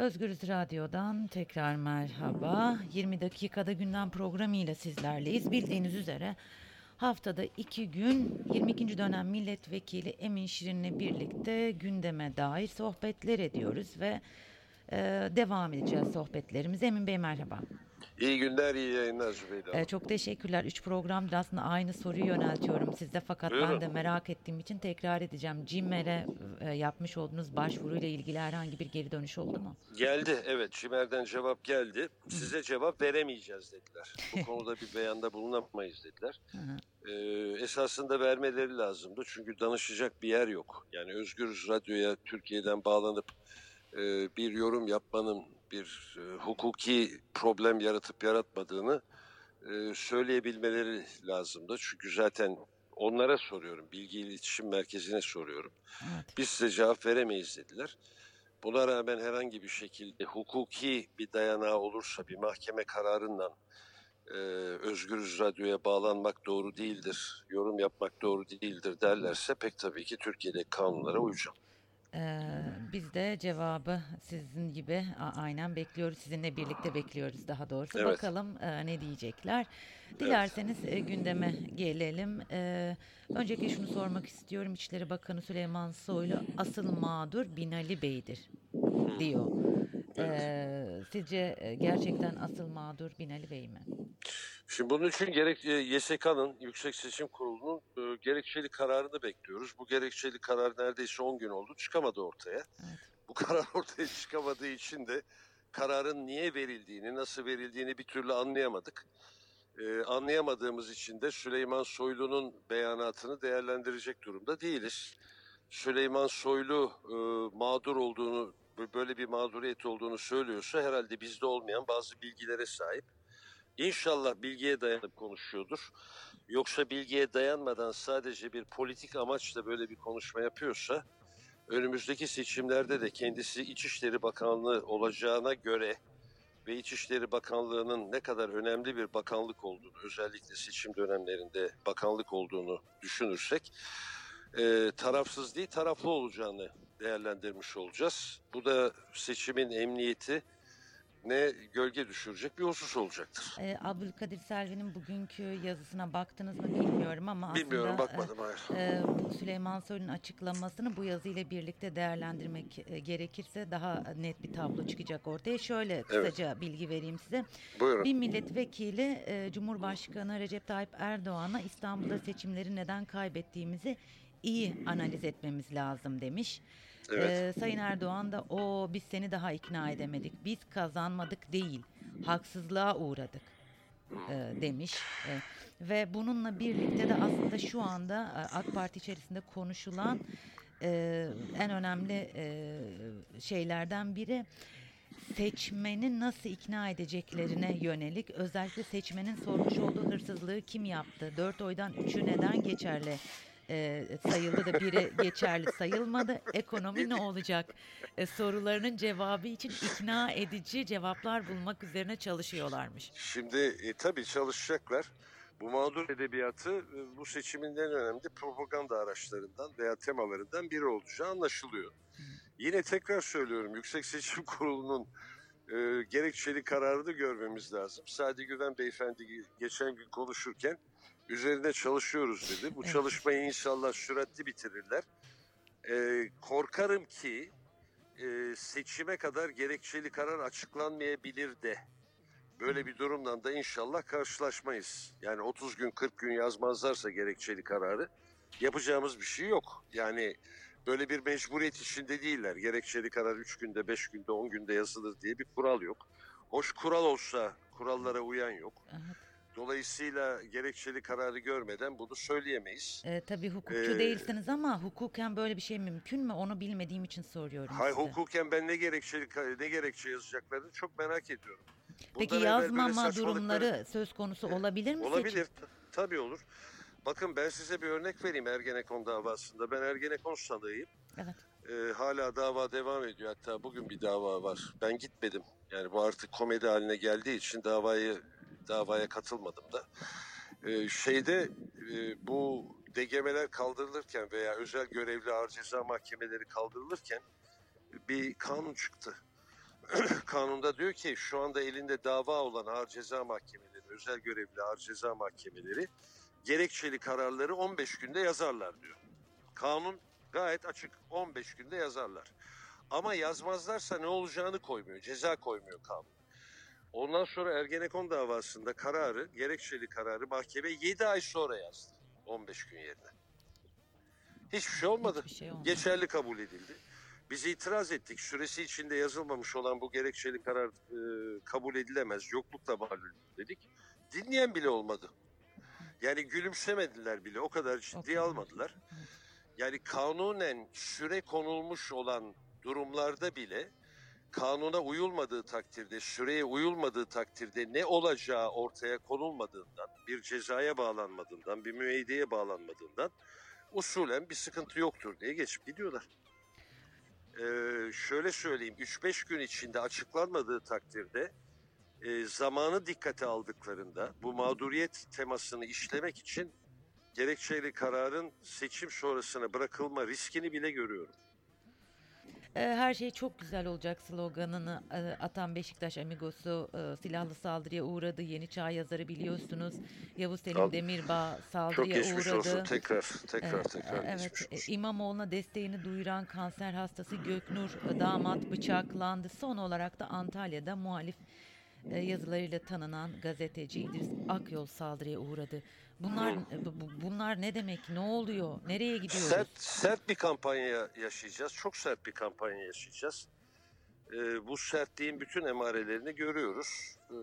Özgürüz Radyo'dan tekrar merhaba. 20 dakikada gündem programıyla sizlerleyiz. Bildiğiniz üzere haftada iki gün 22. dönem milletvekili Emin Şirin'le birlikte gündeme dair sohbetler ediyoruz ve e, devam edeceğiz sohbetlerimize. Emin Bey merhaba. İyi günler, iyi yayınlar Zübeyde Ee, çok teşekkürler. Üç programdır aslında aynı soruyu yöneltiyorum size fakat ben Buyurun. de merak ettiğim için tekrar edeceğim. CİMER'e e, yapmış olduğunuz başvuruyla ilgili herhangi bir geri dönüş oldu mu? Geldi, evet Çimer'den cevap geldi. Size cevap veremeyeceğiz dediler. Bu konuda bir beyanda bulunamayız dediler. Ee, esasında vermeleri lazımdı çünkü danışacak bir yer yok. Yani Özgürüz Radyo'ya Türkiye'den bağlanıp e, bir yorum yapmanın bir e, hukuki problem yaratıp yaratmadığını e, söyleyebilmeleri lazımdı. Çünkü zaten onlara soruyorum, Bilgi İletişim Merkezi'ne soruyorum. Evet. Biz size cevap veremeyiz dediler. Buna rağmen herhangi bir şekilde hukuki bir dayanağı olursa bir mahkeme kararından e, Özgürüz Radyo'ya bağlanmak doğru değildir, yorum yapmak doğru değildir derlerse pek tabii ki Türkiye'deki kanunlara uyacağım. Ee, biz de cevabı sizin gibi aynen bekliyoruz. Sizinle birlikte bekliyoruz daha doğrusu. Evet. Bakalım e, ne diyecekler. Dilerseniz e, gündeme gelelim. Ee, öncelikle şunu sormak istiyorum. İçişleri Bakanı Süleyman Soylu asıl mağdur Binali Bey'dir diyor. Ee, sizce e, gerçekten asıl mağdur Binali Bey mi? Şimdi bunun için gerek e, YSK'nın, Yüksek Seçim Kurulu'nun e, gerekçeli kararını bekliyoruz. Bu gerekçeli karar neredeyse 10 gün oldu, çıkamadı ortaya. Evet. Bu karar ortaya çıkamadığı için de kararın niye verildiğini, nasıl verildiğini bir türlü anlayamadık. Ee, anlayamadığımız için de Süleyman Soylu'nun beyanatını değerlendirecek durumda değiliz. Süleyman Soylu e, mağdur olduğunu, böyle bir mağduriyet olduğunu söylüyorsa herhalde bizde olmayan bazı bilgilere sahip. İnşallah bilgiye dayanıp konuşuyordur. Yoksa bilgiye dayanmadan sadece bir politik amaçla böyle bir konuşma yapıyorsa önümüzdeki seçimlerde de kendisi İçişleri Bakanlığı olacağına göre ve İçişleri Bakanlığı'nın ne kadar önemli bir bakanlık olduğunu, özellikle seçim dönemlerinde bakanlık olduğunu düşünürsek, e, tarafsız değil taraflı olacağını değerlendirmiş olacağız. Bu da seçimin emniyeti ne gölge düşürecek bir husus olacaktır. Ee, Abdülkadir Selvi'nin bugünkü yazısına baktınız mı bilmiyorum ama Bilmiyorum aslında... e, bakmadım hayır. Ee, bu Süleyman Soylu'nun açıklamasını bu yazıyla birlikte değerlendirmek e, gerekirse daha net bir tablo çıkacak ortaya. Şöyle kısaca bilgi vereyim size. Buyurun. Bir milletvekili e, Cumhurbaşkanı Recep Tayyip Erdoğan'a İstanbul'da seçimleri neden kaybettiğimizi iyi analiz etmemiz lazım demiş. Evet. Ee, Sayın Erdoğan da o biz seni daha ikna edemedik. Biz kazanmadık değil, haksızlığa uğradık e, demiş. E, ve bununla birlikte de aslında şu anda e, AK Parti içerisinde konuşulan e, en önemli e, şeylerden biri seçmeni nasıl ikna edeceklerine yönelik özellikle seçmenin sormuş olduğu hırsızlığı kim yaptı? Dört oydan üçü neden geçerli e, sayıldı da biri geçerli sayılmadı? Ekonomi ne olacak? E, sorularının cevabı için ikna edici cevaplar bulmak üzerine çalışıyorlarmış. Şimdi e, tabii çalışacaklar. Bu mağdur edebiyatı e, bu seçimin en önemli propaganda araçlarından veya temalarından biri olacağı anlaşılıyor. Yine tekrar söylüyorum Yüksek Seçim Kurulu'nun e, gerekçeli kararını görmemiz lazım. Sadi Güven Beyefendi geçen gün konuşurken üzerinde çalışıyoruz dedi. Bu Evet. çalışmayı inşallah süratli bitirirler. E, korkarım ki e, seçime kadar gerekçeli karar açıklanmayabilir de. Böyle bir durumdan da inşallah karşılaşmayız. Yani 30 gün 40 gün yazmazlarsa gerekçeli kararı yapacağımız bir şey yok. Yani böyle bir mecburiyet içinde değiller. Gerekçeli karar 3 günde, 5 günde, 10 günde yazılır diye bir kural yok. Hoş kural olsa kurallara uyan yok. Evet. Dolayısıyla gerekçeli kararı görmeden bunu söyleyemeyiz. E, tabii hukukçu Ee, değilsiniz ama hukuken böyle bir şey mümkün mü? Onu bilmediğim için soruyorum Hay size. hukuken ben ne gerekçeli ne gerekçe yazacaklarını çok merak ediyorum. Peki Bundan böyle yazmama durumları söz konusu olabilir mi? Olabilir. Tabii olur. Bakın ben size bir örnek vereyim Ergenekon davasında. Ben Ergenekon sanığıyım. Evet. Ee, hala dava devam ediyor. Hatta bugün bir dava var. Ben gitmedim. Yani bu artık komedi haline geldiği için davayı davaya katılmadım da. Ee, şeyde e, bu DGM'ler kaldırılırken veya özel görevli ağır ceza mahkemeleri kaldırılırken bir kanun çıktı. kanunda diyor ki şu anda elinde dava olan ağır ceza mahkemeleri, özel görevli ağır ceza mahkemeleri gerekçeli kararları 15 günde yazarlar diyor. Kanun gayet açık 15 günde yazarlar. Ama yazmazlarsa ne olacağını koymuyor, ceza koymuyor kanun. Ondan sonra Ergenekon davasında kararı, gerekçeli kararı mahkeme 7 ay sonra yazdı. 15 gün yerine. Hiçbir şey olmadı. Hiçbir şey olmadı. Geçerli kabul edildi. Biz itiraz ettik. Süresi içinde yazılmamış olan bu gerekçeli karar e, kabul edilemez. Yoklukla malum dedik. Dinleyen bile olmadı. Yani gülümsemediler bile. O kadar ciddiye kadar. almadılar. Yani kanunen süre konulmuş olan durumlarda bile kanuna uyulmadığı takdirde, süreye uyulmadığı takdirde ne olacağı ortaya konulmadığından, bir cezaya bağlanmadığından, bir müeydeye bağlanmadığından usulen bir sıkıntı yoktur diye geçip gidiyorlar. Ee, şöyle söyleyeyim, 3-5 gün içinde açıklanmadığı takdirde e, zamanı dikkate aldıklarında bu mağduriyet temasını işlemek için gerekçeli kararın seçim sonrasına bırakılma riskini bile görüyorum. E, Her şey çok güzel olacak sloganını e, atan Beşiktaş Amigosu e, silahlı saldırıya uğradı. Yeni Çağ yazarı biliyorsunuz. Yavuz Selim Demirbağ Çok saldırıya geçmiş uğradı. olsun tekrar, tekrar, Evet, tekrar evet, geçmiş e, olsun. İmamoğlu'na desteğini duyuran kanser hastası Göknur damat bıçaklandı. Son olarak da Antalya'da muhalif yazılarıyla tanınan gazeteci İdris Akyol saldırıya uğradı. Bunlar bu- bu- bunlar ne demek? Ne oluyor? Nereye gidiyoruz? Sert, sert bir kampanya yaşayacağız. Çok sert bir kampanya yaşayacağız. Ee, bu sertliğin bütün emarelerini görüyoruz. Ee,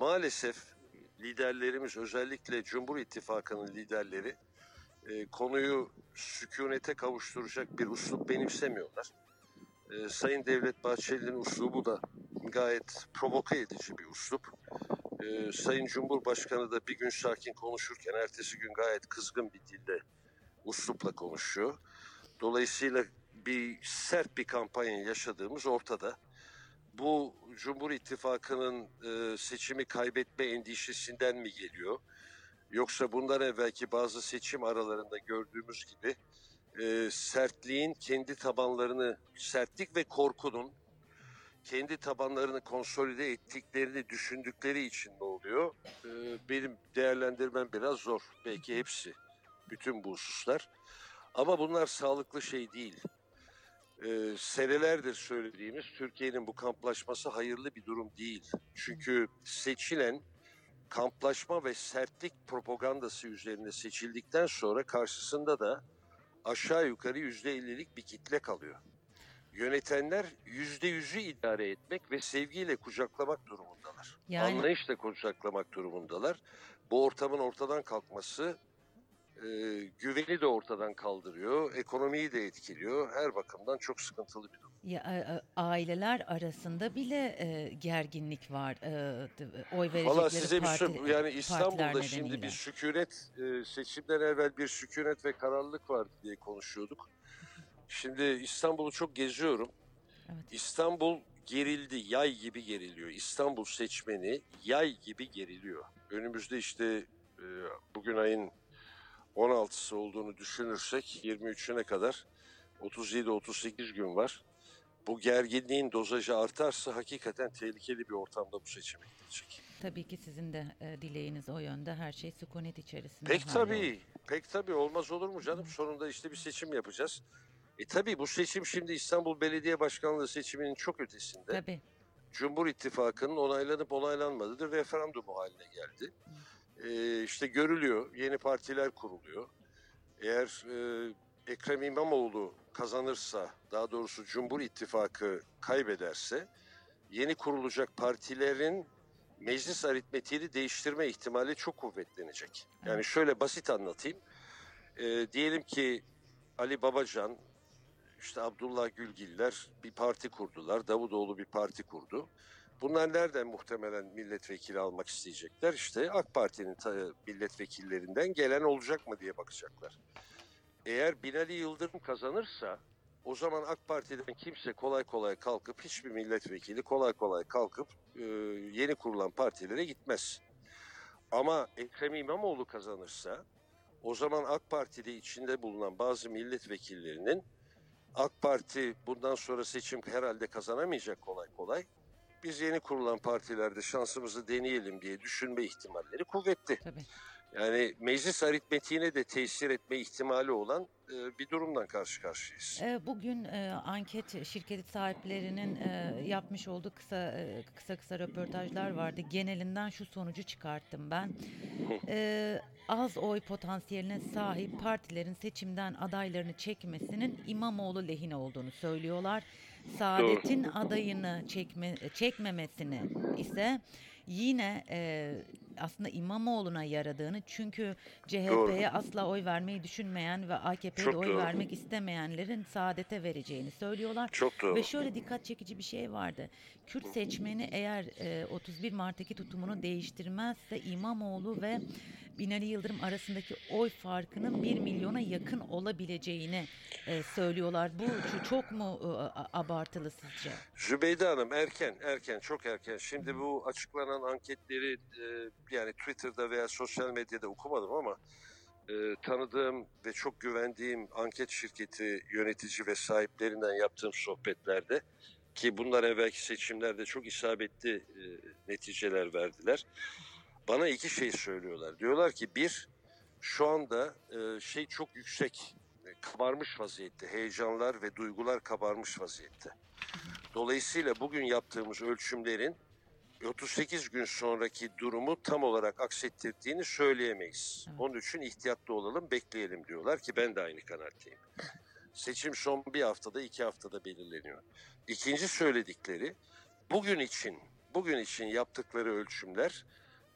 maalesef liderlerimiz özellikle Cumhur İttifakı'nın liderleri e, konuyu sükunete kavuşturacak bir uslup benimsemiyorlar. Ee, Sayın Devlet Bahçeli'nin uslubu da gayet provoke edici bir uslup. Ee, Sayın Cumhurbaşkanı da bir gün sakin konuşurken ertesi gün gayet kızgın bir dilde uslupla konuşuyor. Dolayısıyla bir sert bir kampanya yaşadığımız ortada. Bu Cumhur İttifakı'nın e, seçimi kaybetme endişesinden mi geliyor? Yoksa bundan evvelki bazı seçim aralarında gördüğümüz gibi e, sertliğin kendi tabanlarını, sertlik ve korkunun kendi tabanlarını konsolide ettiklerini düşündükleri için ne oluyor? E, benim değerlendirmem biraz zor. Belki hepsi, bütün bu hususlar. Ama bunlar sağlıklı şey değil. Ee, senelerdir söylediğimiz Türkiye'nin bu kamplaşması hayırlı bir durum değil. Çünkü seçilen kamplaşma ve sertlik propagandası üzerine seçildikten sonra karşısında da aşağı yukarı yüzde ellilik bir kitle kalıyor. Yönetenler yüzde yüzü idare etmek ve sevgiyle kucaklamak durumundalar. Yani- Anlayışla kucaklamak durumundalar. Bu ortamın ortadan kalkması e, güveni de ortadan kaldırıyor, ekonomiyi de etkiliyor. Her bakımdan çok sıkıntılı bir durum. Ya, aileler arasında bile e, gerginlik var. E, oy verecekleri Valla size bir parti, şey, yani İstanbul'da şimdi bir sükunet, e, seçimden evvel bir sükunet ve kararlılık vardı diye konuşuyorduk. Şimdi İstanbul'u çok geziyorum. Evet. İstanbul gerildi, yay gibi geriliyor. İstanbul seçmeni yay gibi geriliyor. Önümüzde işte e, bugün ayın 16'sı olduğunu düşünürsek 23'üne kadar 37-38 gün var. Bu gerginliğin dozajı artarsa hakikaten tehlikeli bir ortamda bu seçime gidecek. Tabii ki sizin de e, dileğiniz o yönde. Her şey sükunet içerisinde. Pek tabii, pek tabii olmaz olur mu canım? Sonunda işte bir seçim yapacağız. E tabii bu seçim şimdi İstanbul Belediye Başkanlığı seçiminin çok ötesinde. Tabii. Cumhur İttifakı'nın onaylanıp onaylanmadığı referandumu haline geldi. Ee, işte görülüyor, yeni partiler kuruluyor. Eğer e, Ekrem İmamoğlu kazanırsa, daha doğrusu Cumhur İttifakı kaybederse, yeni kurulacak partilerin meclis aritmetiğini değiştirme ihtimali çok kuvvetlenecek. Yani şöyle basit anlatayım. Ee, diyelim ki Ali Babacan, işte Abdullah Gülgiller bir parti kurdular. Davutoğlu bir parti kurdu. Bunlar nereden muhtemelen milletvekili almak isteyecekler? İşte AK Parti'nin milletvekillerinden gelen olacak mı diye bakacaklar. Eğer Binali Yıldırım kazanırsa o zaman AK Parti'den kimse kolay kolay kalkıp hiçbir milletvekili kolay kolay kalkıp e, yeni kurulan partilere gitmez. Ama Ekrem İmamoğlu kazanırsa o zaman AK Parti'de içinde bulunan bazı milletvekillerinin AK Parti bundan sonra seçim herhalde kazanamayacak kolay kolay. Biz yeni kurulan partilerde şansımızı deneyelim diye düşünme ihtimalleri kuvvetli. Tabii. Yani meclis aritmetiğine de tesir etme ihtimali olan e, bir durumdan karşı karşıyayız. E, Bugün e, anket şirketi sahiplerinin yapmış olduğu kısa kısa kısa röportajlar vardı. Genelinden şu sonucu çıkarttım ben. Az oy potansiyeline sahip partilerin seçimden adaylarını çekmesinin İmamoğlu lehine olduğunu söylüyorlar. Saadet'in adayını çekme, çekmemesini ise yine e, aslında İmamoğlu'na yaradığını çünkü CHP'ye asla oy vermeyi düşünmeyen ve AKP'ye oy doğru. vermek istemeyenlerin Saadet'e vereceğini söylüyorlar. Çok doğru. Ve şöyle dikkat çekici bir şey vardı. Kürt seçmeni eğer e, 31 Mart'taki tutumunu değiştirmezse İmamoğlu ve Binali Yıldırım arasındaki oy farkının 1 milyona yakın olabileceğini e, söylüyorlar. Bu çok mu e, abartılı sizce? Zübeyde Hanım erken, erken, çok erken. Şimdi bu açıklanan anketleri e, yani Twitter'da veya sosyal medyada okumadım ama e, tanıdığım ve çok güvendiğim anket şirketi yönetici ve sahiplerinden yaptığım sohbetlerde ki bunlar evvelki seçimlerde çok isabetli e, neticeler verdiler. Bana iki şey söylüyorlar. Diyorlar ki bir, şu anda e, şey çok yüksek, e, kabarmış vaziyette. Heyecanlar ve duygular kabarmış vaziyette. Dolayısıyla bugün yaptığımız ölçümlerin 38 gün sonraki durumu tam olarak aksettirdiğini söyleyemeyiz. Onun için ihtiyatlı olalım, bekleyelim diyorlar ki ben de aynı kanaatteyim. Seçim son bir haftada, iki haftada belirleniyor. İkinci söyledikleri bugün için, bugün için yaptıkları ölçümler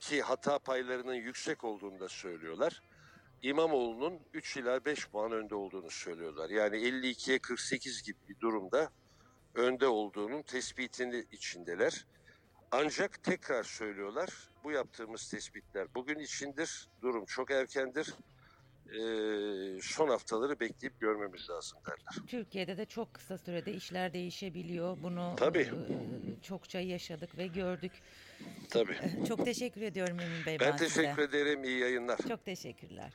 ki hata paylarının yüksek olduğunu da söylüyorlar. İmamoğlu'nun 3 ila 5 puan önde olduğunu söylüyorlar. Yani 52'ye 48 gibi bir durumda önde olduğunun tespitini içindeler. Ancak tekrar söylüyorlar bu yaptığımız tespitler bugün içindir. Durum çok erkendir. Ee, son haftaları bekleyip görmemiz lazım derler. Türkiye'de de çok kısa sürede işler değişebiliyor. Bunu Tabii. e, çokça yaşadık ve gördük. Tabii. E, Çok teşekkür ediyorum Emin Bey. Ben, Ben size. teşekkür ederim. İyi yayınlar. Çok teşekkürler.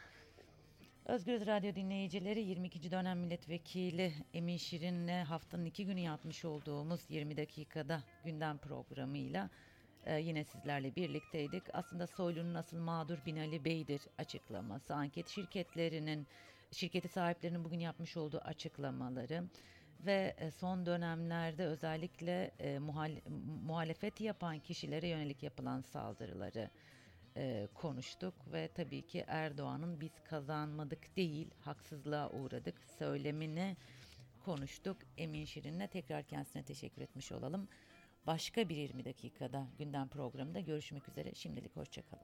Özgür Radyo dinleyicileri 22. dönem milletvekili Emin Şirin'le haftanın iki günü yapmış olduğumuz 20 dakikada gündem programıyla e, yine sizlerle birlikteydik. Aslında Soylu'nun asıl mağdur Binali Bey'dir açıklaması, anket şirketlerinin, şirketi sahiplerinin bugün yapmış olduğu açıklamaları ve e, son dönemlerde özellikle e, muhalefet yapan kişilere yönelik yapılan saldırıları e, konuştuk ve tabii ki Erdoğan'ın biz kazanmadık değil haksızlığa uğradık söylemini konuştuk. Emin Şirin'le tekrar kendisine teşekkür etmiş olalım. Başka bir 20 dakikada gündem programında görüşmek üzere. Şimdilik hoşçakalın.